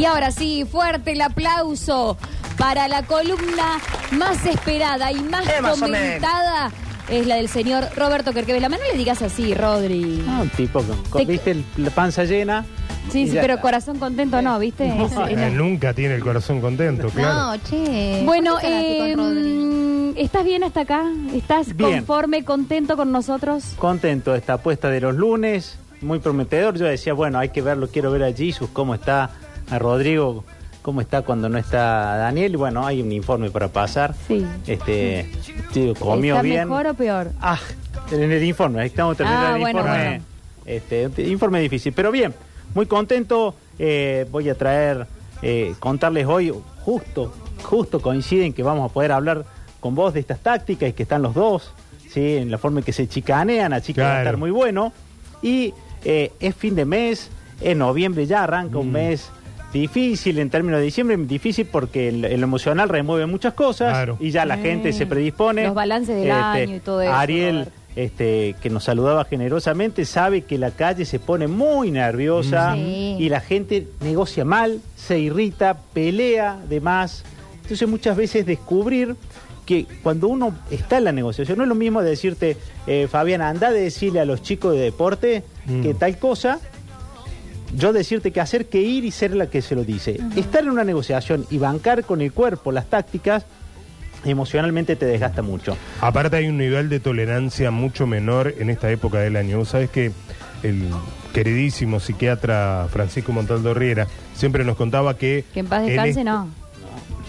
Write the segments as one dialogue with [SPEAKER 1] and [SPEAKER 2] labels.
[SPEAKER 1] Y ahora sí, fuerte el aplauso para la columna más esperada y más
[SPEAKER 2] Eh, más o
[SPEAKER 1] comentada. Es la del señor Roberto Kerkevela. No le digas así, Rodri.
[SPEAKER 3] Ah, un tipo con, con-
[SPEAKER 1] Te-
[SPEAKER 3] viste el- la panza llena.
[SPEAKER 1] Sí, sí,
[SPEAKER 3] ya
[SPEAKER 1] pero
[SPEAKER 3] está.
[SPEAKER 1] corazón contento no, ¿viste? Es- es la-
[SPEAKER 4] Eh, nunca tiene el corazón contento, claro.
[SPEAKER 5] No, che.
[SPEAKER 1] Bueno,
[SPEAKER 5] ¿por qué están así
[SPEAKER 1] eh,
[SPEAKER 5] con Rodri?
[SPEAKER 1] mm, ¿estás bien hasta acá? ¿Estás
[SPEAKER 3] Bien.
[SPEAKER 1] conforme, contento con nosotros?
[SPEAKER 3] Contento de esta apuesta de los lunes, muy prometedor. Yo decía, bueno, hay que verlo, quiero ver a Jesus, cómo está, a Rodrigo, cómo está cuando no está Daniel. Y bueno, hay un informe para pasar.
[SPEAKER 1] Sí.
[SPEAKER 3] Este, sí, comió
[SPEAKER 1] ¿Está
[SPEAKER 3] bien.
[SPEAKER 1] mejor o peor?
[SPEAKER 3] Ah, en el informe, ahí estamos terminando
[SPEAKER 1] Ah,
[SPEAKER 3] el
[SPEAKER 1] bueno,
[SPEAKER 3] informe.
[SPEAKER 1] bueno.
[SPEAKER 3] Este, informe difícil, pero bien, muy contento. eh, voy a traer, eh, contarles hoy, justo, justo coinciden que vamos a poder hablar con vos de estas tácticas y que están los dos, ¿sí? en la forma en que se chicanean, así que va a estar muy bueno. Y eh, es fin de mes, en noviembre ya arranca un mes difícil en términos de diciembre, difícil porque el, el emocional remueve muchas cosas
[SPEAKER 4] Claro.
[SPEAKER 3] y ya la gente se predispone.
[SPEAKER 1] Los balances del año y todo eso,
[SPEAKER 3] Ariel, este, que nos saludaba generosamente, sabe que la calle se pone muy nerviosa
[SPEAKER 5] Sí.
[SPEAKER 3] y la gente negocia mal, se irrita, pelea de más. Entonces muchas veces descubrir que cuando uno está en la negociación, no es lo mismo decirte, eh, Fabián, anda de decirle a los chicos de deporte
[SPEAKER 4] Mm.
[SPEAKER 3] que tal cosa, yo decirte que hacer que ir y ser la que se lo dice. Estar en una negociación y bancar con el cuerpo las tácticas, emocionalmente te desgasta mucho.
[SPEAKER 4] Aparte hay un nivel de tolerancia mucho menor en esta época del año. Vos sabés que el queridísimo psiquiatra Francisco Montaldo Riera siempre nos contaba que...
[SPEAKER 1] Que en paz
[SPEAKER 4] en
[SPEAKER 1] descanse,
[SPEAKER 4] este-
[SPEAKER 1] no.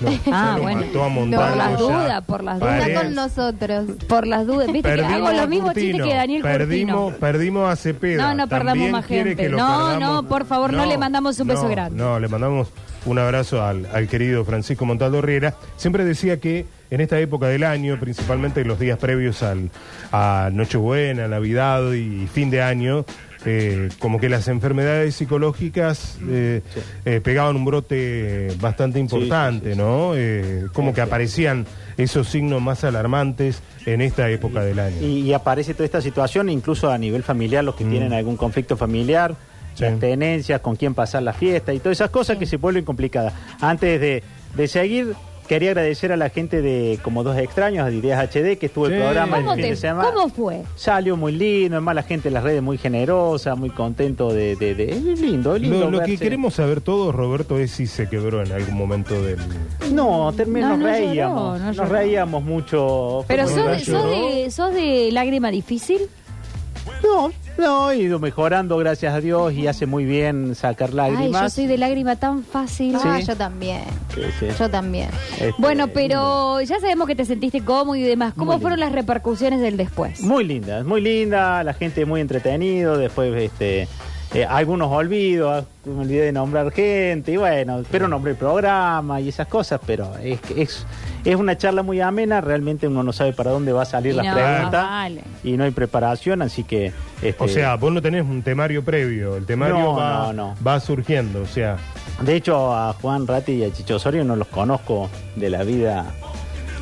[SPEAKER 4] No,
[SPEAKER 1] Ah, bueno.
[SPEAKER 4] mató a
[SPEAKER 5] Por
[SPEAKER 4] Montaldo
[SPEAKER 1] las dudas, por las dudas.
[SPEAKER 5] Está con nosotros.
[SPEAKER 1] Por las dudas. ¿Viste que
[SPEAKER 4] Perdimos
[SPEAKER 1] hago
[SPEAKER 4] a
[SPEAKER 1] los mismos chistes que Daniel
[SPEAKER 4] perdimos,
[SPEAKER 1] Curtino?
[SPEAKER 4] Perdimos a Cepeda.
[SPEAKER 1] No, no perdamos más gente.
[SPEAKER 4] que
[SPEAKER 1] No,
[SPEAKER 4] perdamos.
[SPEAKER 1] no, por favor, no le mandamos un beso
[SPEAKER 4] no,
[SPEAKER 1] grande.
[SPEAKER 4] No, le mandamos un abrazo al, al querido Francisco Montaldo Riera. Siempre decía que en esta época del año, principalmente en los días previos al, a Nochebuena, Navidad y fin de año, eh, como que las enfermedades psicológicas eh, eh, pegaban un brote bastante importante,
[SPEAKER 3] sí, sí,
[SPEAKER 4] ¿no? Eh, como que aparecían esos signos más alarmantes en esta época del año.
[SPEAKER 3] Y, y aparece toda esta situación, incluso a nivel familiar, los que
[SPEAKER 4] Mm.
[SPEAKER 3] tienen algún conflicto familiar,
[SPEAKER 4] Sí.
[SPEAKER 3] las tenencias, con quién pasar la fiesta y todas esas cosas que se vuelven complicadas. Antes de, de seguir, quería agradecer a la gente de Como Dos Extraños, de Ideas HD, que estuvo el programa el
[SPEAKER 1] ¿Cómo,
[SPEAKER 3] fin
[SPEAKER 1] te-
[SPEAKER 3] de semana.
[SPEAKER 1] ¿Cómo fue?
[SPEAKER 3] Salió muy lindo, además la gente en las redes muy generosa, muy contento de... de, de- es lindo, es lindo.
[SPEAKER 4] Lo, lo que queremos saber todos, Roberto, es si se quebró en algún momento del...
[SPEAKER 3] No, terminó,
[SPEAKER 1] No,
[SPEAKER 3] nos
[SPEAKER 1] no lloró,
[SPEAKER 3] reíamos,
[SPEAKER 1] no
[SPEAKER 3] nos
[SPEAKER 1] lloró.
[SPEAKER 3] reíamos mucho.
[SPEAKER 1] Pero sos sos, de, sos de lágrima difícil.
[SPEAKER 3] No, no, he ido mejorando, gracias a Dios, y hace muy bien sacar
[SPEAKER 1] Ay,
[SPEAKER 3] lágrimas.
[SPEAKER 1] yo soy de lágrima tan fácil.
[SPEAKER 5] Ah,
[SPEAKER 3] Sí.
[SPEAKER 5] yo también.
[SPEAKER 3] Sí, sí.
[SPEAKER 5] Yo también.
[SPEAKER 3] Este,
[SPEAKER 1] Bueno, pero ya sabemos que te sentiste cómodo y demás. ¿Cómo
[SPEAKER 3] Muy
[SPEAKER 1] fueron
[SPEAKER 3] lindo.
[SPEAKER 1] las repercusiones del después?
[SPEAKER 3] Muy linda, muy linda, la gente muy entretenido, después este eh, algunos olvidos, me olvidé de nombrar gente, y bueno, pero nombré el programa y esas cosas, pero es que es, es una charla muy amena, realmente uno no sabe para dónde va a salir
[SPEAKER 1] Y
[SPEAKER 3] la
[SPEAKER 1] no,
[SPEAKER 3] pregunta
[SPEAKER 1] vale.
[SPEAKER 3] y no hay preparación, así que... este,
[SPEAKER 4] O sea, vos no tenés un temario previo, el temario
[SPEAKER 3] No,
[SPEAKER 4] va,
[SPEAKER 3] no, no.
[SPEAKER 4] va surgiendo, o sea...
[SPEAKER 3] De hecho, a Juan Ratti y a Chicho Osorio no los conozco de la vida,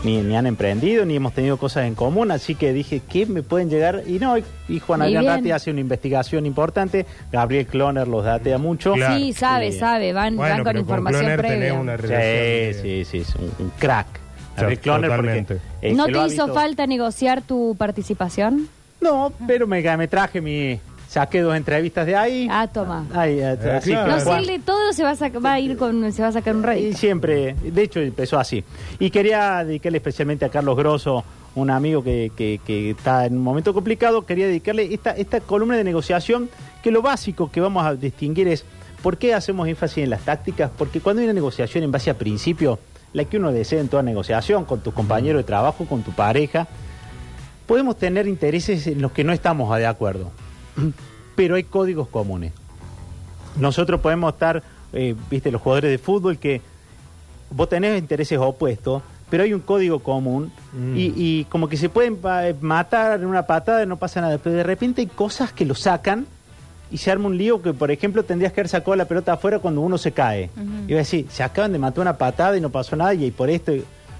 [SPEAKER 3] ni, ni han emprendido, ni hemos tenido cosas en común, así que dije, ¿qué me pueden llegar? Y no, y- Juan Adrián. Ratti hace una investigación importante, Gabriel Cloner los datea mucho.
[SPEAKER 4] Claro.
[SPEAKER 1] Sí, sabe,
[SPEAKER 3] Sí.
[SPEAKER 1] sabe, van, van con
[SPEAKER 4] pero
[SPEAKER 1] información
[SPEAKER 4] Cloner
[SPEAKER 1] previa.
[SPEAKER 4] tenés una relación...
[SPEAKER 3] Sí,
[SPEAKER 4] de-
[SPEAKER 3] sí, sí, es un, un crack. Cloner, porque, eh,
[SPEAKER 1] ¿No te hizo falta negociar tu participación?
[SPEAKER 3] No, pero me, me traje mi... Saqué dos entrevistas de ahí.
[SPEAKER 1] Ah, toma.
[SPEAKER 3] Ay,
[SPEAKER 4] Eh,
[SPEAKER 3] así
[SPEAKER 4] claro.
[SPEAKER 3] que
[SPEAKER 1] No, si
[SPEAKER 3] Juan-
[SPEAKER 1] él de todo se va a, saca- va a ir con, se va a sacar un
[SPEAKER 3] Y
[SPEAKER 1] rédito.
[SPEAKER 3] siempre, de hecho empezó así. Y quería dedicarle especialmente a Carlos Grosso, un amigo que, que- que está en un momento complicado, quería dedicarle esta, esta columna de negociación, que lo básico que vamos a distinguir es por qué hacemos énfasis en las tácticas, porque cuando hay una negociación en base a principio, la que uno desea en toda negociación, con tu compañero de trabajo, con tu pareja, podemos tener intereses en los que no estamos de acuerdo, pero hay códigos comunes. Nosotros podemos estar, eh, viste, los jugadores de fútbol que vos tenés intereses opuestos, pero hay un código común
[SPEAKER 4] Mm.
[SPEAKER 3] y, y como que se pueden pa- matar en una patada y no pasa nada, pero de repente hay cosas que lo sacan y se arma un lío que, por ejemplo, tendrías que haber sacado la pelota afuera cuando uno se cae. Y va a decir, se acaban de matar una patada y no pasó nada y por esto,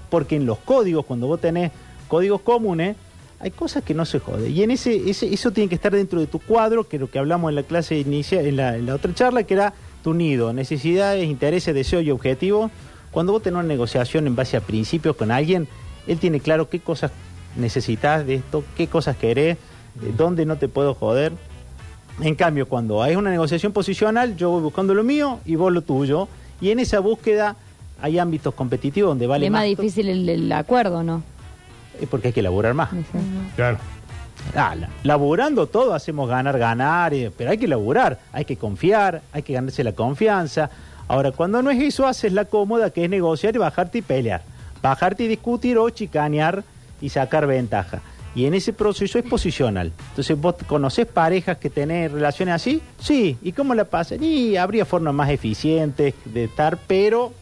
[SPEAKER 3] porque en los códigos, cuando vos tenés códigos comunes, hay cosas que no se jode. Y en ese, ese eso tiene que estar dentro de tu cuadro, que es lo que hablamos en la clase inicial, en la, en la otra charla, que era tu nido, necesidades, intereses, deseos y objetivos. Cuando vos tenés una negociación en base a principios con alguien, él tiene claro qué cosas necesitas de esto, qué cosas querés, eh, dónde no te puedo joder. En cambio, cuando hay una negociación posicional, yo voy buscando lo mío y vos lo tuyo. Y en esa búsqueda hay ámbitos competitivos donde vale
[SPEAKER 1] es más
[SPEAKER 3] más.
[SPEAKER 1] difícil el, el acuerdo, ¿no?
[SPEAKER 3] eh, Porque hay que laburar más.
[SPEAKER 4] Claro.
[SPEAKER 3] Ah, la- laburando todo hacemos ganar, ganar, eh, pero hay que laburar, hay que confiar, hay que ganarse la confianza. Ahora, cuando no es eso, haces la cómoda que es negociar y bajarte y pelear. Bajarte y discutir o chicanear y sacar ventaja. Y en ese proceso es posicional. Entonces, ¿vos conocés parejas que tenés relaciones así? Sí. ¿Y cómo la pasan? Y habría formas más eficientes de estar, pero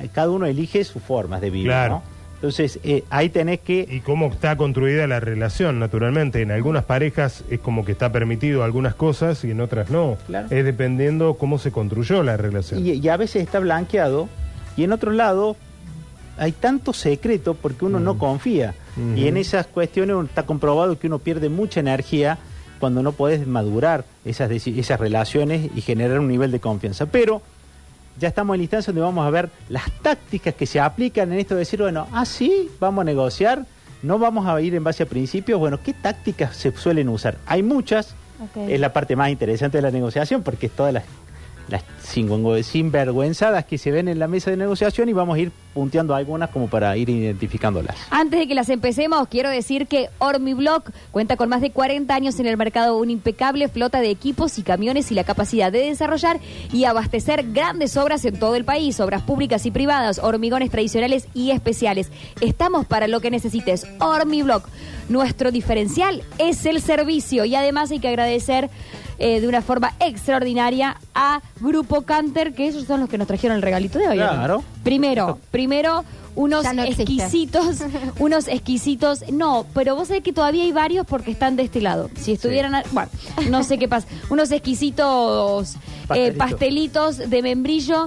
[SPEAKER 3] eh, cada uno elige sus formas de vivir,
[SPEAKER 4] Claro.
[SPEAKER 3] ¿no? Entonces, eh, ahí tenés que...
[SPEAKER 4] Y cómo está construida la relación, naturalmente. En algunas parejas es como que está permitido algunas cosas y en otras no.
[SPEAKER 3] Claro.
[SPEAKER 4] Es dependiendo cómo se construyó la relación.
[SPEAKER 3] Y, y a veces está blanqueado y en otro lado hay tanto secreto porque uno no confía. Y en esas cuestiones está comprobado que uno pierde mucha energía cuando no podés madurar esas, esas relaciones y generar un nivel de confianza. Pero ya estamos en la instancia donde vamos a ver las tácticas que se aplican en esto de decir, bueno, ah, sí, vamos a negociar, no vamos a ir en base a principios, bueno, ¿qué tácticas se suelen usar? Hay muchas, es la parte más interesante de la negociación porque es todas las, las sinvergü- sinvergüenzadas que se ven en la mesa de negociación y vamos a ir punteando algunas como para ir identificándolas.
[SPEAKER 1] Antes de que las empecemos, quiero decir que Ormiblock cuenta con más de 40 años en el mercado, una impecable flota de equipos y camiones y la capacidad de desarrollar y abastecer grandes obras en todo el país, obras públicas y privadas, hormigones tradicionales y especiales. Estamos para lo que necesites. Ormiblock. Nuestro diferencial es el servicio y además hay que agradecer eh, de una forma extraordinaria a Grupo Canter, que ellos son los que nos trajeron el regalito de hoy. ¿no?
[SPEAKER 3] Claro.
[SPEAKER 1] Primero, primero unos
[SPEAKER 2] no
[SPEAKER 1] exquisitos, unos exquisitos, no, pero vos sabés que todavía hay varios porque están de este lado. Si estuvieran, a- bueno, no sé qué pasa, unos exquisitos eh,
[SPEAKER 3] Pastelitos.
[SPEAKER 1] de membrillo.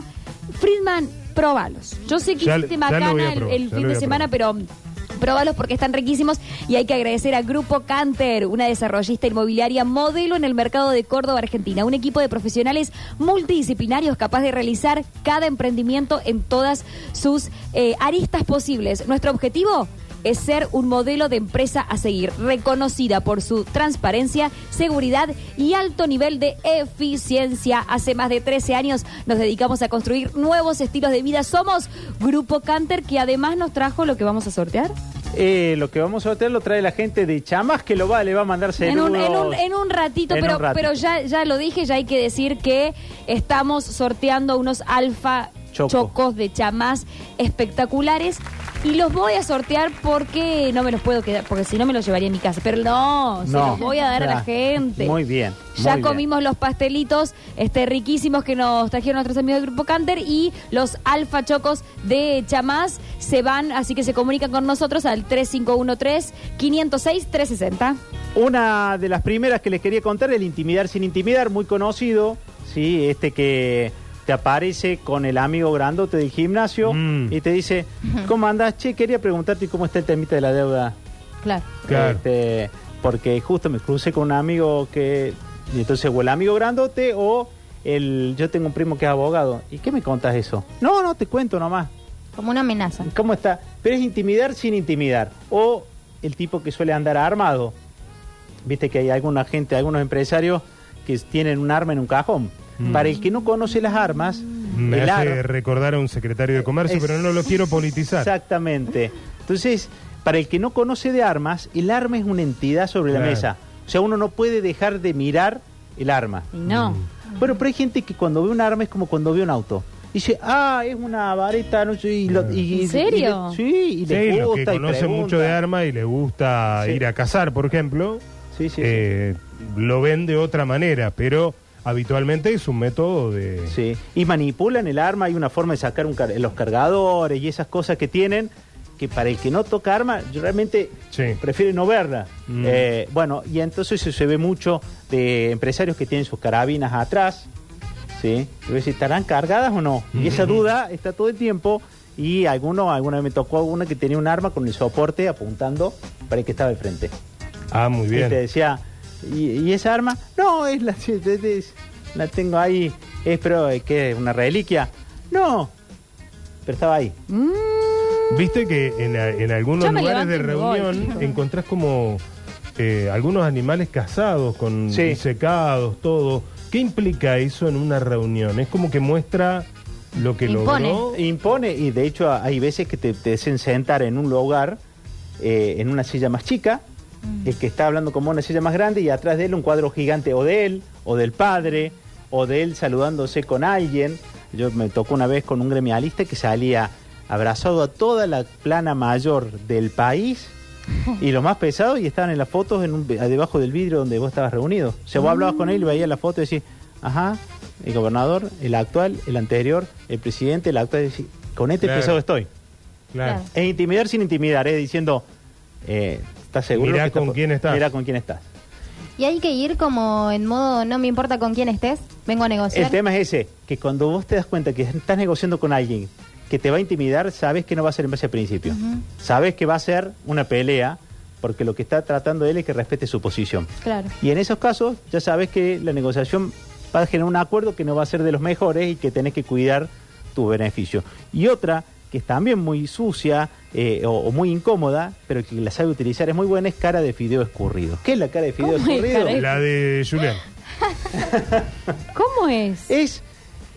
[SPEAKER 1] Friedman, probalos. Yo sé que
[SPEAKER 4] Ya-
[SPEAKER 1] hiciste macana el, fin de semana, pero probalos porque están riquísimos y hay que agradecer a Grupo Canter, una desarrollista inmobiliaria modelo en el mercado de Córdoba, Argentina, un equipo de profesionales multidisciplinarios capaz de realizar cada emprendimiento en todas sus eh, aristas posibles. Nuestro objetivo es ser un modelo de empresa a seguir, reconocida por su transparencia, seguridad y alto nivel de eficiencia. Hace más de 13 años nos dedicamos a construir nuevos estilos de vida. Somos Grupo Canter, que además nos trajo lo que vamos a sortear.
[SPEAKER 3] Eh, lo que vamos a sortear lo trae la gente de Chamas que lo va, le va a mandar
[SPEAKER 1] En un, en, un, en un ratito,
[SPEAKER 3] En
[SPEAKER 1] pero,
[SPEAKER 3] un ratito.
[SPEAKER 1] pero ya, ya lo dije, ya hay que decir que estamos sorteando unos alfa
[SPEAKER 3] Choco.
[SPEAKER 1] chocos de chamás espectaculares. Y los voy a sortear porque no me los puedo quedar, porque si no me los llevaría a mi casa. Pero no, se
[SPEAKER 3] No.
[SPEAKER 1] los voy a dar a la gente.
[SPEAKER 3] Muy bien.
[SPEAKER 1] Ya
[SPEAKER 3] muy bien.
[SPEAKER 1] comimos los pastelitos este, riquísimos que nos trajeron nuestros amigos del Grupo Canter y los alfa chocos de chamás se van, así que se comunican con nosotros al 3513-506-360.
[SPEAKER 3] Una de las primeras que les quería contar, el intimidar sin intimidar, muy conocido, sí, este que te aparece con el amigo grandote del gimnasio
[SPEAKER 4] Mm.
[SPEAKER 3] y te dice, ¿cómo andás? Che, quería preguntarte cómo está el temita de la deuda.
[SPEAKER 1] Claro.
[SPEAKER 4] Claro.
[SPEAKER 3] Este, porque justo me crucé con un amigo que, y entonces, o el amigo grandote o el, yo tengo un primo que es abogado. ¿Y qué me contas eso? No, no, te cuento nomás.
[SPEAKER 2] Como una amenaza.
[SPEAKER 3] ¿Cómo está? Pero es intimidar sin intimidar. O el tipo que suele andar armado. Viste que hay alguna gente, algunos empresarios que tienen un arma en un cajón. Para el que no conoce las armas,
[SPEAKER 4] Me
[SPEAKER 3] el
[SPEAKER 4] hace
[SPEAKER 3] ar-
[SPEAKER 4] recordar a un secretario de comercio,
[SPEAKER 3] Es-
[SPEAKER 4] pero no lo quiero politizar.
[SPEAKER 3] Exactamente. Entonces, para el que no conoce de armas, el arma es una entidad sobre la mesa. O sea, uno no puede dejar de mirar el arma.
[SPEAKER 1] No.
[SPEAKER 3] Bueno, pero hay gente que cuando ve un arma es como cuando ve un auto. Dice, ah, es una vareta, no sé, y lo- y-
[SPEAKER 1] ¿En serio?
[SPEAKER 3] y- sí, y le
[SPEAKER 4] Sí,
[SPEAKER 3] gusta
[SPEAKER 4] los que
[SPEAKER 3] y
[SPEAKER 4] conocen mucho de armas y le gusta
[SPEAKER 3] Sí.
[SPEAKER 4] ir a cazar, por ejemplo,
[SPEAKER 3] Sí, sí, sí.
[SPEAKER 4] eh, lo ven de otra manera, pero habitualmente es un método de...
[SPEAKER 3] Sí, y manipulan el arma, hay una forma de sacar un car- los cargadores y esas cosas que tienen, que para el que no toca arma, yo realmente
[SPEAKER 4] Sí.
[SPEAKER 3] prefiere no verla.
[SPEAKER 4] Mm.
[SPEAKER 3] Eh, bueno, y entonces se, ve mucho de empresarios que tienen sus carabinas atrás, ¿sí? Ves estarán cargadas o no. Y esa
[SPEAKER 4] Ujú.
[SPEAKER 3] duda está todo el tiempo, y alguno, alguna vez me tocó alguna que tenía un arma con el soporte apuntando para el que estaba al frente.
[SPEAKER 4] Ah, muy
[SPEAKER 3] Y te
[SPEAKER 4] bien.
[SPEAKER 3] decía, ¿y, y esa arma? No, es la, es- es- la tengo ahí Es, pero, eh, ¿qué? ¿Una reliquia? No, pero estaba ahí.
[SPEAKER 1] Mm,
[SPEAKER 4] Viste que en, en algunos lugares de
[SPEAKER 1] voy,
[SPEAKER 4] reunión
[SPEAKER 1] chicos.
[SPEAKER 4] encontrás como eh, algunos animales cazados, con
[SPEAKER 3] Sí.
[SPEAKER 4] secados, todo. ¿Qué implica eso en una reunión? Es como que muestra lo que
[SPEAKER 1] Impone.
[SPEAKER 4] logró.
[SPEAKER 3] Impone, y de hecho hay veces que te, te hacen sentar en un lugar, eh, en una silla más chica, el que está hablando como una silla más grande, y atrás de él un cuadro gigante o de él, o del padre, o de él saludándose con alguien. Yo me tocó una vez con un gremialista que salía abrazado a toda la plana mayor del país. Y lo más pesado, y estaban en las fotos en un- debajo del vidrio donde vos estabas reunido. O sea, vos hablabas con él y veías la foto y decís, ajá, el gobernador, el actual, el anterior, el presidente, el actual. decís, con este
[SPEAKER 4] Claro.
[SPEAKER 3] pesado estoy.
[SPEAKER 4] Claro.
[SPEAKER 3] Es intimidar sin intimidar, es diciendo, eh, ¿estás seguro?
[SPEAKER 4] Mirá
[SPEAKER 3] que
[SPEAKER 4] con quién estás.
[SPEAKER 3] Mirá con quién estás.
[SPEAKER 2] Y hay que ir como en modo, no me importa con quién estés, vengo a negociar.
[SPEAKER 3] El tema es ese, que cuando vos te das cuenta que estás negociando con alguien que te va a intimidar, sabes que no va a ser en base al principio. Sabes que va a ser una pelea, porque lo que está tratando él es que respete su posición.
[SPEAKER 2] Claro.
[SPEAKER 3] Y en esos casos ya sabes que la negociación va a generar un acuerdo que no va a ser de los mejores y que tenés que cuidar tu beneficio. Y otra que es también muy sucia eh, o, o muy incómoda, pero que la sabe utilizar, es muy buena, es cara de fideo escurrido. ¿Qué es la cara de fideo
[SPEAKER 1] ¿Cómo es
[SPEAKER 3] escurrido?
[SPEAKER 4] La de Julián.
[SPEAKER 1] ¿Cómo es?
[SPEAKER 3] Es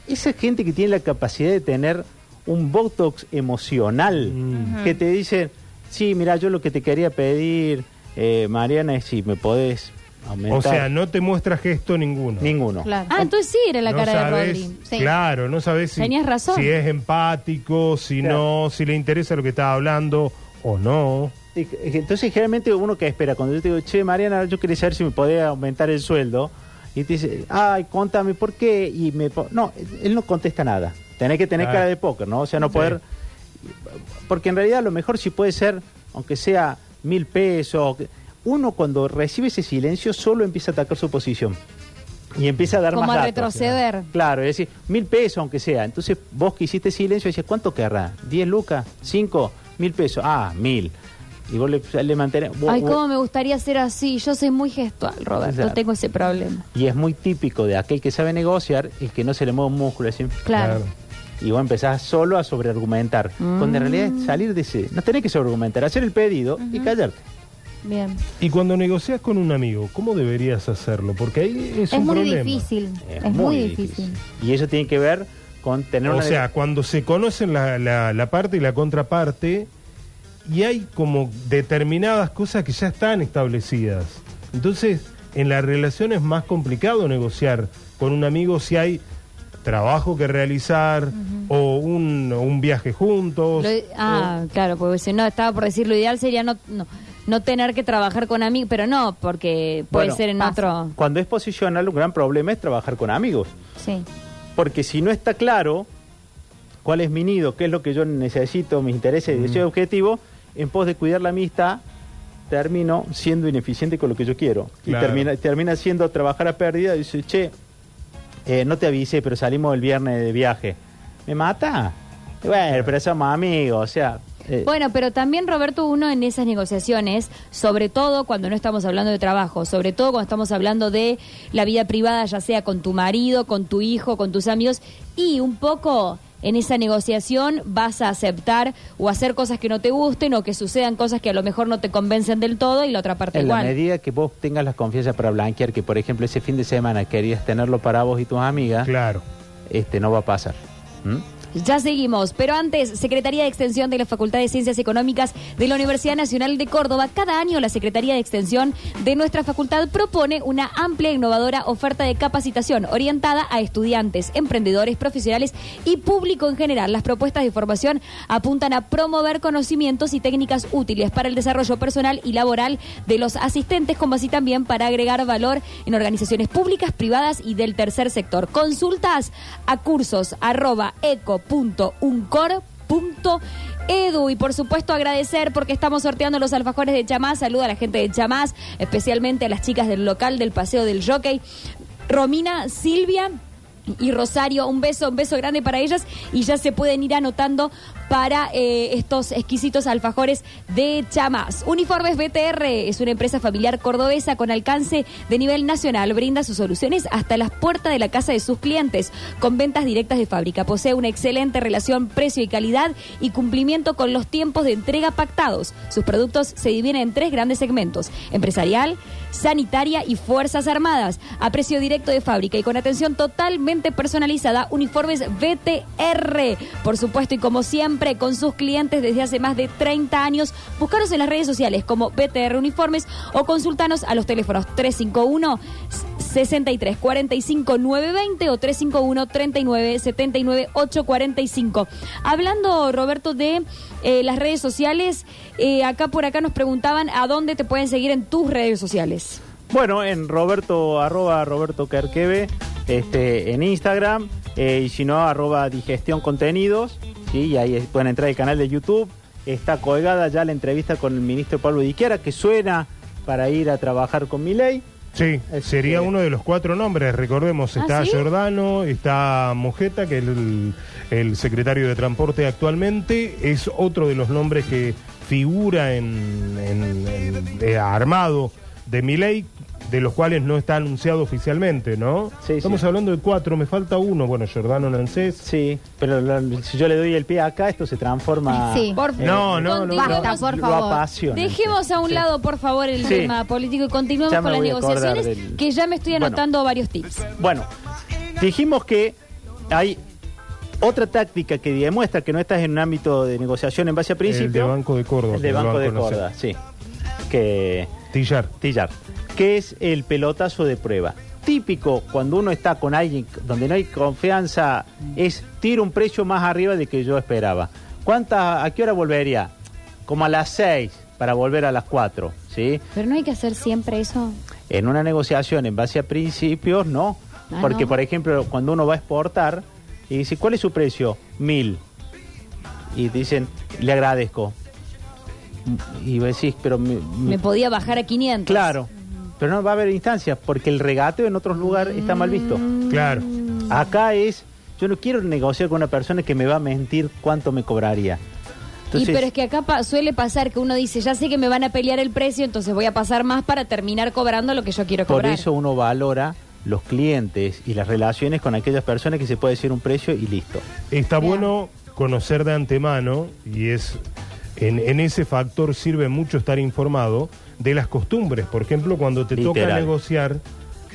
[SPEAKER 3] esa gente que tiene la capacidad de tener un botox emocional,
[SPEAKER 4] Mm.
[SPEAKER 3] que te dice, sí, mira, yo lo que te quería pedir, eh, Mariana, es si me podés aumentar.
[SPEAKER 4] O sea, no te muestra gesto ninguno.
[SPEAKER 3] Ninguno.
[SPEAKER 2] Claro.
[SPEAKER 1] Ah, entonces sí era la
[SPEAKER 4] No
[SPEAKER 1] cara de Rodri.
[SPEAKER 2] Sí.
[SPEAKER 4] Claro, no sabes si,
[SPEAKER 1] Tenías razón.
[SPEAKER 4] si es empático, si
[SPEAKER 3] Claro.
[SPEAKER 4] no, si le interesa lo que está hablando o no.
[SPEAKER 3] Y- Entonces, generalmente uno que espera, cuando yo te digo, che, Mariana, yo quería saber si me podía aumentar el sueldo, y te dice, ay, contame, ¿por qué? Y me no, él no contesta nada. Tenés que tener
[SPEAKER 4] Claro.
[SPEAKER 3] cara de póker, ¿no? O sea, no
[SPEAKER 4] Sí.
[SPEAKER 3] poder... Porque en realidad a lo mejor sí puede ser, aunque sea mil pesos, uno cuando recibe ese silencio solo empieza a atacar su posición. Y empieza a dar
[SPEAKER 1] Como
[SPEAKER 3] más
[SPEAKER 1] a
[SPEAKER 3] datos.
[SPEAKER 1] retroceder.
[SPEAKER 3] Claro, es decir, mil pesos aunque sea. Entonces vos que hiciste silencio decías, ¿cuánto querrá? ¿Diez lucas? ¿Cinco? ¿Mil pesos? Ah, mil. Y vos le, le mantenés... vos-
[SPEAKER 1] Ay,
[SPEAKER 3] vos-
[SPEAKER 1] cómo me gustaría ser así. Yo soy muy gestual, Roberto.
[SPEAKER 3] Claro.
[SPEAKER 1] Tengo ese problema.
[SPEAKER 3] Y es muy típico de aquel que sabe negociar, el que no se le mueve un músculo así.
[SPEAKER 1] Claro.
[SPEAKER 3] Y vos empezás solo a sobreargumentar. Cuando en realidad es salir de ese... No tenés que sobreargumentar, hacer el pedido y callarte.
[SPEAKER 1] Bien.
[SPEAKER 4] Y cuando negocias con un amigo, ¿cómo deberías hacerlo? Porque ahí es,
[SPEAKER 2] Es
[SPEAKER 4] un
[SPEAKER 2] muy
[SPEAKER 4] problema.
[SPEAKER 2] difícil. Es, muy difícil.
[SPEAKER 3] Y eso tiene que ver con tener
[SPEAKER 4] O
[SPEAKER 3] una...
[SPEAKER 4] sea, cuando se conocen la, la- la parte y la contraparte, y hay como determinadas cosas que ya están establecidas. Entonces, en la relación es más complicado negociar con un amigo si hay trabajo que realizar o un, o un viaje juntos.
[SPEAKER 1] Lo- ah, claro, porque si no, estaba por decir, lo ideal sería no, no, no tener que trabajar con amigos, pero no, porque puede
[SPEAKER 3] Bueno,
[SPEAKER 1] ser en
[SPEAKER 2] pasa.
[SPEAKER 1] otro...
[SPEAKER 3] Cuando es posicional, un gran problema es trabajar con amigos.
[SPEAKER 1] Sí.
[SPEAKER 3] Porque si no está claro cuál es mi nido, qué es lo que yo necesito, mis intereses y deseo objetivo, en pos de cuidar la amistad, termino siendo ineficiente con lo que yo quiero.
[SPEAKER 4] Claro.
[SPEAKER 3] Y termina, termina siendo trabajar a pérdida y dice, che, eh, no te avisé, pero salimos el viernes de viaje. ¿Me mata? Bueno, pero somos amigos, o sea... eh,
[SPEAKER 1] Bueno, pero también Roberto, uno en esas negociaciones, sobre todo cuando no estamos hablando de trabajo, sobre todo cuando estamos hablando de la vida privada, ya sea con tu marido, con tu hijo, con tus amigos, y un poco en esa negociación vas a aceptar o hacer cosas que no te gusten o que sucedan cosas que a lo mejor no te convencen del todo y la otra parte
[SPEAKER 3] en la
[SPEAKER 1] igual.
[SPEAKER 3] medida que vos tengas la confianza para blanquear que, por ejemplo, ese fin de semana querías tenerlo para vos y tus amigas,
[SPEAKER 4] Claro.
[SPEAKER 3] este no va a pasar. ¿Mm?
[SPEAKER 1] Ya seguimos, pero antes, Secretaría de Extensión de la Facultad de Ciencias Económicas de la Universidad Nacional de Córdoba. Cada año la Secretaría de Extensión de nuestra facultad propone una amplia e innovadora oferta de capacitación orientada a estudiantes, emprendedores, profesionales y público en general. Las propuestas de formación apuntan a promover conocimientos y técnicas útiles para el desarrollo personal y laboral de los asistentes, como así también para agregar valor en organizaciones públicas, privadas y del tercer sector. Consultas a cursos arroba eco.uncor.edu y por supuesto agradecer porque estamos sorteando los alfajores de Chamás. Saluda a la gente de Chamás, especialmente a las chicas del local del Paseo del Jockey. Romina, Silvia y Rosario, un beso, un beso grande para ellas y ya se pueden ir anotando para eh, estos exquisitos alfajores de chamas. Uniformes BTR es una empresa familiar cordobesa con alcance de nivel nacional. Brinda sus soluciones hasta las puertas de la casa de sus clientes con ventas directas de fábrica. Posee una excelente relación precio y calidad y cumplimiento con los tiempos de entrega pactados. Sus productos se dividen en tres grandes segmentos: empresarial, sanitaria y fuerzas armadas. A precio directo de fábrica y con atención totalmente personalizada. Uniformes BTR. Por supuesto, y como siempre, con sus clientes desde hace más de 30 años. Buscaros en las redes sociales como BTR Uniformes o consultanos a los teléfonos 351 63 45 920 o 351 39 79 845. Hablando, Roberto, de eh, las redes sociales, eh, acá por acá nos preguntaban a dónde te pueden seguir en tus redes sociales.
[SPEAKER 3] Bueno, en Roberto, arroba Roberto Kerkeve, este, en Instagram, eh, y si no, arroba digestión contenidos, ¿sí? y ahí pueden entrar al canal de YouTube. Está colgada ya la entrevista con el ministro Pablo Diquiara, que suena para ir a trabajar con mi ley.
[SPEAKER 4] Sí,
[SPEAKER 3] Este-
[SPEAKER 4] sería uno de los cuatro nombres. Recordemos,
[SPEAKER 1] ¿Ah,
[SPEAKER 4] está
[SPEAKER 1] sí?
[SPEAKER 4] Giordano, está Mojeta, que es el, el secretario de Transporte actualmente. Es otro de los nombres que figura en, en- en- eh, armado de mi ley, de los cuales no está anunciado oficialmente, ¿no?
[SPEAKER 3] Sí,
[SPEAKER 4] Estamos
[SPEAKER 3] sí.
[SPEAKER 4] hablando de cuatro, me falta uno. Bueno, Giordano Nancés.
[SPEAKER 3] Sí, pero lo- si yo le doy el pie acá, esto se transforma.
[SPEAKER 2] Sí.
[SPEAKER 1] Por
[SPEAKER 3] eh,
[SPEAKER 4] No, no, no,
[SPEAKER 2] Basta,
[SPEAKER 4] no.
[SPEAKER 2] por
[SPEAKER 3] lo
[SPEAKER 2] favor.
[SPEAKER 3] apasiona.
[SPEAKER 1] Dejemos a un
[SPEAKER 3] Sí.
[SPEAKER 1] lado, por favor, el
[SPEAKER 3] Sí.
[SPEAKER 1] tema político y continuemos con las negociaciones,
[SPEAKER 3] del-
[SPEAKER 1] que ya me estoy
[SPEAKER 3] Bueno.
[SPEAKER 1] anotando varios tips.
[SPEAKER 3] Bueno, dijimos que hay otra táctica que demuestra que no estás en un ámbito de negociación en base a principio.
[SPEAKER 4] El de Banco de Córdoba.
[SPEAKER 3] El de
[SPEAKER 4] lo
[SPEAKER 3] Banco
[SPEAKER 4] a
[SPEAKER 3] de. Córdoba, sí. Que
[SPEAKER 4] Tillar.
[SPEAKER 3] Tillar, que es el pelotazo de prueba. Típico cuando uno está con alguien donde no hay confianza es tiro un precio más arriba de que yo esperaba. ¿Cuánta, ¿A qué hora volvería? Como a las 6 para volver a las 4, ¿sí?
[SPEAKER 1] Pero no hay que hacer siempre eso.
[SPEAKER 3] En una negociación en base a principios, no.
[SPEAKER 1] Ah,
[SPEAKER 3] Porque,
[SPEAKER 1] no.
[SPEAKER 3] por ejemplo, cuando uno va a exportar y dice, ¿cuál es su precio? Mil. Y dicen, le agradezco. Y vos decís, pero... me- me-
[SPEAKER 1] podía bajar a 500.
[SPEAKER 3] Claro. Pero no va a haber instancias, porque el regateo en otros lugares está mal visto.
[SPEAKER 4] Claro.
[SPEAKER 3] Acá es, yo no quiero negociar con una persona que me va a mentir cuánto me cobraría.
[SPEAKER 1] y pero es que acá pa- suele pasar que uno dice, ya sé que me van a pelear el precio, entonces voy a pasar más para terminar cobrando lo que yo quiero
[SPEAKER 3] por
[SPEAKER 1] cobrar.
[SPEAKER 3] eso uno valora los clientes y las relaciones con aquellas personas que se puede decir un precio y listo.
[SPEAKER 4] Está bueno conocer de antemano y es en, en ese factor sirve mucho estar informado de las costumbres. Por ejemplo, cuando te toca negociar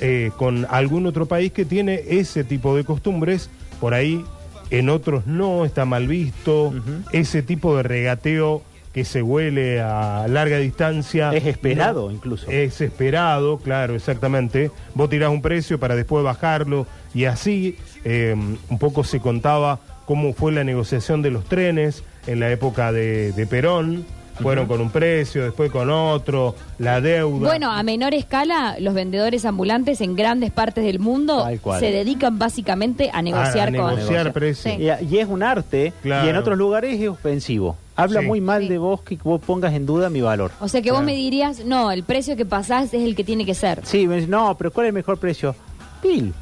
[SPEAKER 4] eh, con algún otro país que tiene ese tipo de costumbres, por ahí en otros no está mal visto, ese tipo de regateo que se huele a larga distancia.
[SPEAKER 3] Es esperado
[SPEAKER 4] no-
[SPEAKER 3] incluso.
[SPEAKER 4] Es esperado, claro, exactamente. Vos tirás un precio para después bajarlo y así eh, un poco se contaba cómo fue la negociación de los trenes en la época de, de Perón. Fueron con un precio, después con otro, la deuda.
[SPEAKER 1] Bueno, a menor escala, los vendedores ambulantes en grandes partes del mundo
[SPEAKER 3] Tal cual.
[SPEAKER 1] se dedican básicamente a negociar
[SPEAKER 4] a,
[SPEAKER 1] con...
[SPEAKER 4] negociar
[SPEAKER 3] Negociar.
[SPEAKER 4] precios.
[SPEAKER 2] Sí.
[SPEAKER 3] Y, y es un arte
[SPEAKER 4] Claro.
[SPEAKER 3] y en otros lugares es ofensivo. Habla
[SPEAKER 4] Sí.
[SPEAKER 3] muy mal
[SPEAKER 2] Sí.
[SPEAKER 3] de vos que vos pongas en duda mi valor.
[SPEAKER 1] O sea que vos me dirías, no, el precio que pasás es el que tiene que ser.
[SPEAKER 3] Sí, me no, pero ¿cuál es el mejor precio? Pil.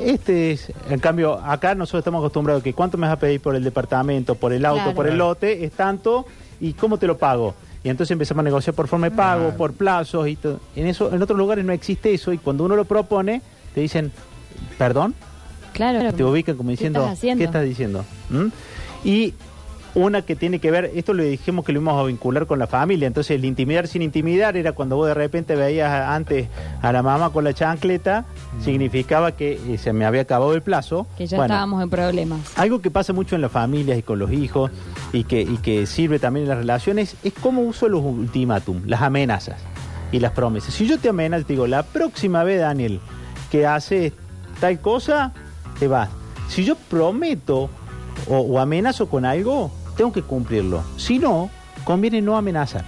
[SPEAKER 3] Este es, en cambio, acá nosotros estamos acostumbrados a que cuánto me vas a pedir por el departamento, por el auto,
[SPEAKER 2] Claro.
[SPEAKER 3] por el lote, es tanto, y cómo te lo pago. Y entonces empezamos a negociar por forma de pago,
[SPEAKER 4] Claro.
[SPEAKER 3] por plazos, y todo. En, eso, en otros lugares no existe eso, y cuando uno lo propone, te dicen, perdón,
[SPEAKER 1] Claro.
[SPEAKER 3] te ubican como
[SPEAKER 1] ¿Qué
[SPEAKER 3] diciendo,
[SPEAKER 1] estás?
[SPEAKER 3] ¿qué estás diciendo? ¿Mm? Y una que tiene que ver, esto le dijimos que lo íbamos a vincular con la familia, entonces el intimidar sin intimidar era cuando vos de repente veías antes a la mamá con la chancleta, significaba que eh, se me había acabado el plazo.
[SPEAKER 1] Que ya
[SPEAKER 3] Bueno,
[SPEAKER 1] estábamos en problemas.
[SPEAKER 3] algo que pasa mucho en las familias y con los hijos y que, y que sirve también en las relaciones es cómo uso los ultimátum, las amenazas y las promesas. Si yo te amenazo, te digo, la próxima vez, Daniel, que haces tal cosa, te vas. Si yo prometo o, o amenazo con algo, tengo que cumplirlo. Si no, conviene no amenazar.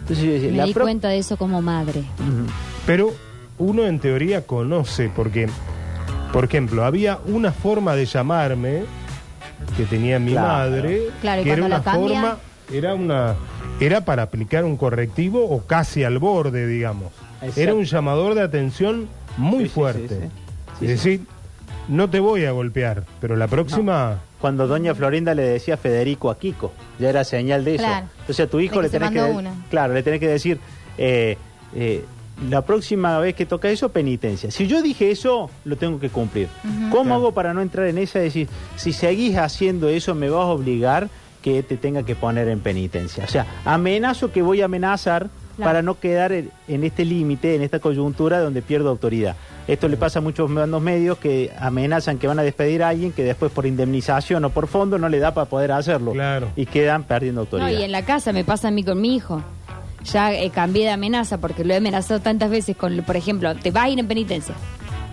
[SPEAKER 3] Entonces yo decía,
[SPEAKER 1] Me
[SPEAKER 3] la
[SPEAKER 1] di
[SPEAKER 3] pro-
[SPEAKER 1] cuenta de eso como madre.
[SPEAKER 4] Pero uno en teoría conoce, porque, por ejemplo, había una forma de llamarme que tenía mi
[SPEAKER 3] Claro.
[SPEAKER 4] madre,
[SPEAKER 2] Claro,
[SPEAKER 4] que era una
[SPEAKER 2] cambia-
[SPEAKER 4] forma, era una, era para aplicar un correctivo o casi al borde, digamos.
[SPEAKER 3] Exacto.
[SPEAKER 4] Era un llamador de atención muy
[SPEAKER 3] Sí,
[SPEAKER 4] fuerte.
[SPEAKER 3] sí, sí. Sí,
[SPEAKER 4] es
[SPEAKER 3] sí.
[SPEAKER 4] decir, no te voy a golpear, pero la próxima...
[SPEAKER 3] Cuando doña Florinda le decía Federico a Kiko, ya era señal de eso.
[SPEAKER 2] Claro.
[SPEAKER 3] Entonces a tu hijo
[SPEAKER 2] De
[SPEAKER 3] le tenés que,
[SPEAKER 2] una.
[SPEAKER 3] claro, le tenés que decir, eh, eh, la próxima vez que toca eso, penitencia. Si yo dije eso, lo tengo que cumplir. ¿Cómo
[SPEAKER 4] Claro.
[SPEAKER 3] hago para no entrar en esa? Decir, si seguís haciendo eso, me vas a obligar que te tenga que poner en penitencia. O sea, amenazo que voy a amenazar
[SPEAKER 2] Claro.
[SPEAKER 3] para no quedar en, en este límite, en esta coyuntura donde pierdo autoridad. Esto le pasa a muchos mandos medios que amenazan que van a despedir a alguien que después por indemnización o por fondo no le da para poder hacerlo.
[SPEAKER 4] Claro.
[SPEAKER 3] Y quedan perdiendo
[SPEAKER 1] No,
[SPEAKER 3] autoridad.
[SPEAKER 1] y en la casa me pasa a mí con mi hijo. Ya eh, cambié de amenaza porque lo he amenazado tantas veces con, por ejemplo, te vas a ir en penitencia.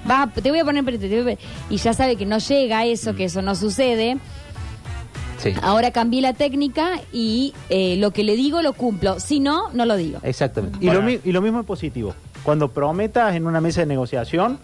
[SPEAKER 1] Vas a- te voy a poner en penitencia. te voy a poner- Y ya sabe que no llega a eso, que eso no sucede.
[SPEAKER 3] Sí.
[SPEAKER 1] Ahora cambié la técnica y eh, lo que le digo lo cumplo. Si no, no lo digo.
[SPEAKER 3] Exactamente. Y lo, mi- y lo mismo es positivo. Cuando prometas en una mesa de negociación,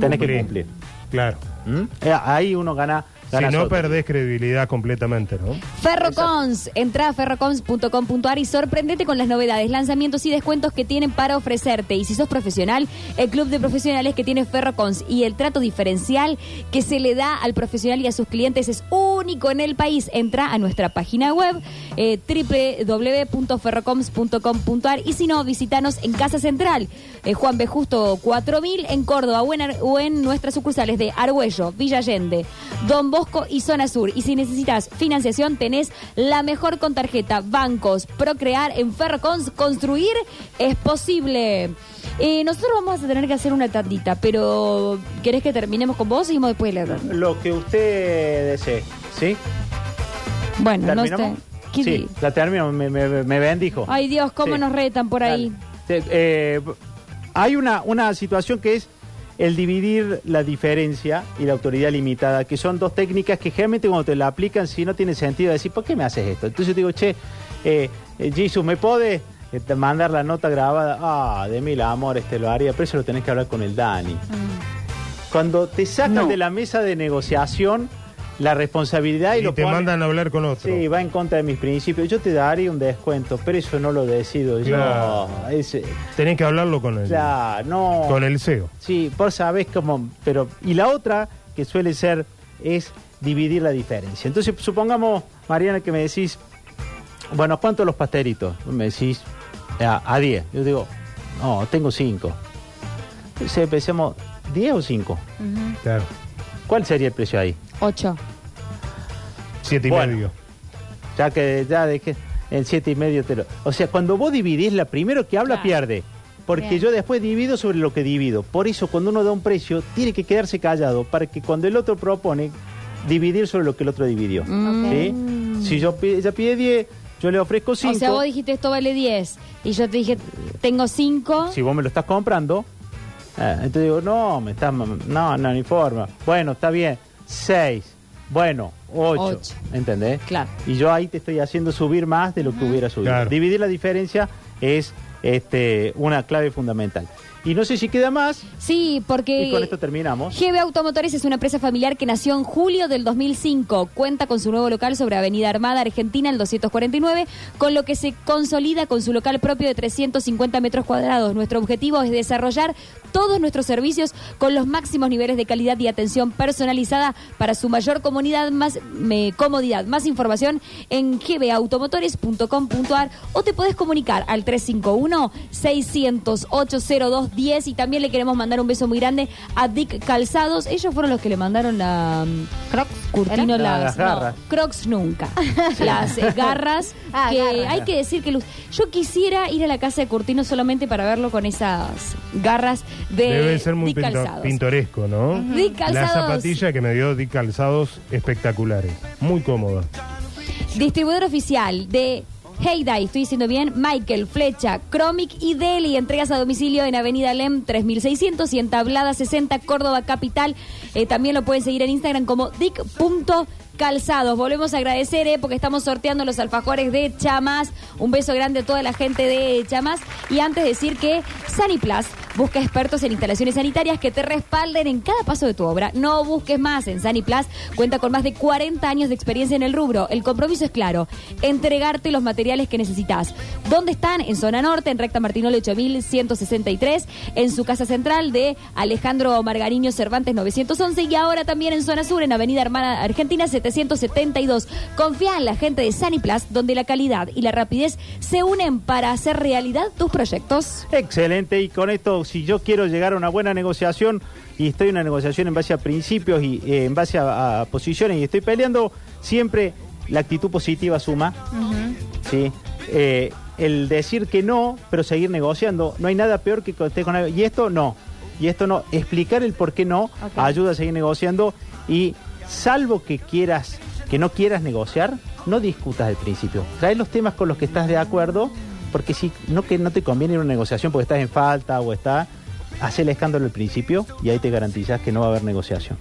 [SPEAKER 3] tenés que cumplir.
[SPEAKER 4] Claro.
[SPEAKER 3] ¿Mm? Eh, Ahí uno gana.
[SPEAKER 4] Si no perdés credibilidad completamente, ¿no?
[SPEAKER 1] Ferrocons, entra a ferrocons.com.ar y sorprendete con las novedades, lanzamientos y descuentos que tienen para ofrecerte. Y si sos profesional, el club de profesionales que tiene Ferrocons y el trato diferencial que se le da al profesional y a sus clientes es único en el país. Entra a nuestra página web eh, www.ferrocons.com.ar y si no, visitanos en Casa Central, eh, Juan B. Justo 4000 en Córdoba o en, Ar- o en nuestras sucursales de Argüello, Villa Allende, Don Bosco y Zona Sur. Y si necesitas financiación, tenés la mejor con tarjeta. Bancos, Procrear en Ferrocons, construir es posible. Eh, nosotros vamos a tener que hacer una tandita, pero ¿querés que terminemos con vos seguimos después de leer?
[SPEAKER 3] Lo que usted desee. ¿Sí?
[SPEAKER 1] Bueno, no sé.
[SPEAKER 3] ¿Terminamos?
[SPEAKER 1] ¿Qué
[SPEAKER 3] sí,
[SPEAKER 1] di-
[SPEAKER 3] la termino. Me, me- me bendijo.
[SPEAKER 1] Ay Dios, cómo
[SPEAKER 3] Sí.
[SPEAKER 1] nos retan por ahí.
[SPEAKER 3] Eh, hay una, una situación que es el dividir la diferencia y la autoridad limitada, que son dos técnicas que generalmente cuando te la aplican, si no tiene sentido decir, ¿por qué me haces esto? Entonces yo digo, che, eh, eh, Jesus, ¿me puede eh, mandar la nota grabada? Ah, de mil amores te lo haría, pero eso lo tenés que hablar con el Dani. Cuando te sacan
[SPEAKER 1] No.
[SPEAKER 3] de la mesa de negociación la responsabilidad y,
[SPEAKER 4] Y
[SPEAKER 3] lo
[SPEAKER 4] te mandan a hablar con otro.
[SPEAKER 3] Sí, va en contra de mis principios. Yo te daría un descuento, pero eso no lo decido yo.
[SPEAKER 4] Tenés que hablarlo con el,
[SPEAKER 3] claro, no.
[SPEAKER 4] con el CEO.
[SPEAKER 3] Sí, vos sabés cómo. Pero, y la otra, que suele ser, es dividir la diferencia. Entonces, supongamos, Mariana, que me decís, bueno, ¿cuántos los pastelitos? Me decís, a, a 10. Yo digo, no, tengo 5. Entonces empecemos, ¿10 o 5?
[SPEAKER 4] Claro.
[SPEAKER 3] ¿Cuál sería el precio ahí?
[SPEAKER 1] Ocho.
[SPEAKER 4] Siete y
[SPEAKER 3] Bueno.
[SPEAKER 4] medio.
[SPEAKER 3] Ya que ya dejé en siete y medio te lo. O sea, cuando vos dividís, la primero que habla
[SPEAKER 1] Claro.
[SPEAKER 3] pierde. Porque
[SPEAKER 2] Bien.
[SPEAKER 3] yo después divido sobre lo que divido. Por eso, cuando uno da un precio, tiene que quedarse callado para que cuando el otro propone, dividir sobre lo que el otro dividió.
[SPEAKER 1] Mm.
[SPEAKER 3] ¿Sí? Si yo ella pide 10, yo le ofrezco 5.
[SPEAKER 1] O sea, vos dijiste esto vale 10 y yo te dije tengo 5.
[SPEAKER 3] Si vos me lo estás comprando, eh, entonces digo, no, me estás. No, no, ni forma. Bueno, está bien. 6. Bueno, 8.
[SPEAKER 1] Ocho.
[SPEAKER 3] ¿Entendés?
[SPEAKER 1] Claro.
[SPEAKER 3] Y yo ahí te estoy haciendo subir más de lo que hubiera subido.
[SPEAKER 4] Claro.
[SPEAKER 3] Dividir la diferencia es este, una clave fundamental. Y no sé si queda más,
[SPEAKER 1] Sí, porque
[SPEAKER 3] y con esto terminamos.
[SPEAKER 1] GB Automotores es una empresa familiar que nació en julio del 2005. Cuenta con su nuevo local sobre Avenida Armada, Argentina, el 249, con lo que se consolida con su local propio de 350 metros cuadrados. Nuestro objetivo es desarrollar todos nuestros servicios con los máximos niveles de calidad y atención personalizada para su mayor comunidad, más me- comodidad. Más información en gbautomotores.com.ar o te puedes comunicar al 351 600 80210 y también le queremos mandar un beso muy grande a Dick Calzados. Ellos fueron los que le mandaron la mm,
[SPEAKER 2] Crocs.
[SPEAKER 1] Curtino
[SPEAKER 3] ¿Era?
[SPEAKER 1] las,
[SPEAKER 3] Las garras.
[SPEAKER 1] no, Crocs nunca. Las eh, garras
[SPEAKER 2] Ah,
[SPEAKER 1] que
[SPEAKER 2] garras.
[SPEAKER 1] hay que decir que luz- yo quisiera ir a la casa de Curtino solamente para verlo con esas garras de
[SPEAKER 4] Debe ser muy
[SPEAKER 1] Dick
[SPEAKER 4] pinto-
[SPEAKER 1] Calzados.
[SPEAKER 4] pintoresco, ¿no?
[SPEAKER 1] Dick
[SPEAKER 4] La
[SPEAKER 1] Calzados.
[SPEAKER 4] zapatilla que me dio Dick Calzados espectaculares. Muy cómoda.
[SPEAKER 1] Distribuidor oficial de Heyday, estoy diciendo bien, Michael, Flecha, Chromic y Deli. Entregas a domicilio en Avenida Lem 3600 y en Tablada 60, Córdoba Capital. Eh, también lo pueden seguir en Instagram como dick.calzados. Volvemos a agradecer eh, porque estamos sorteando los alfajores de Chamas. Un beso grande a toda la gente de Chamas. Y antes decir que Sunny Plus Busca expertos en instalaciones sanitarias que te respalden en cada paso de tu obra. No busques más. En Saniplas cuenta con más de 40 años de experiencia en el rubro. El compromiso es claro, entregarte los materiales que necesitas. ¿Dónde están? En zona norte, en recta Martinol 8163, en su casa central de Alejandro Margariño Cervantes 911 y ahora también en zona sur, en Avenida Hermana Argentina 772. Confía en la gente de Saniplas, donde la calidad y la rapidez se unen para hacer realidad tus proyectos.
[SPEAKER 3] Excelente, y con esto, si yo quiero llegar a una buena negociación y estoy en una negociación en base a principios y eh, en base a, a posiciones y estoy peleando, siempre la actitud positiva suma. ¿sí? Eh, el decir que no, pero seguir negociando, no hay nada peor que estés con algo. Y esto no, y esto no. Explicar el por qué no ayuda a seguir negociando y salvo que quieras, que no quieras negociar, no discutas al principio. Trae los temas con los que estás de acuerdo, porque si no que no te conviene una negociación porque estás en falta o está, haz el escándalo al principio y ahí te garantizas que no va a haber negociación.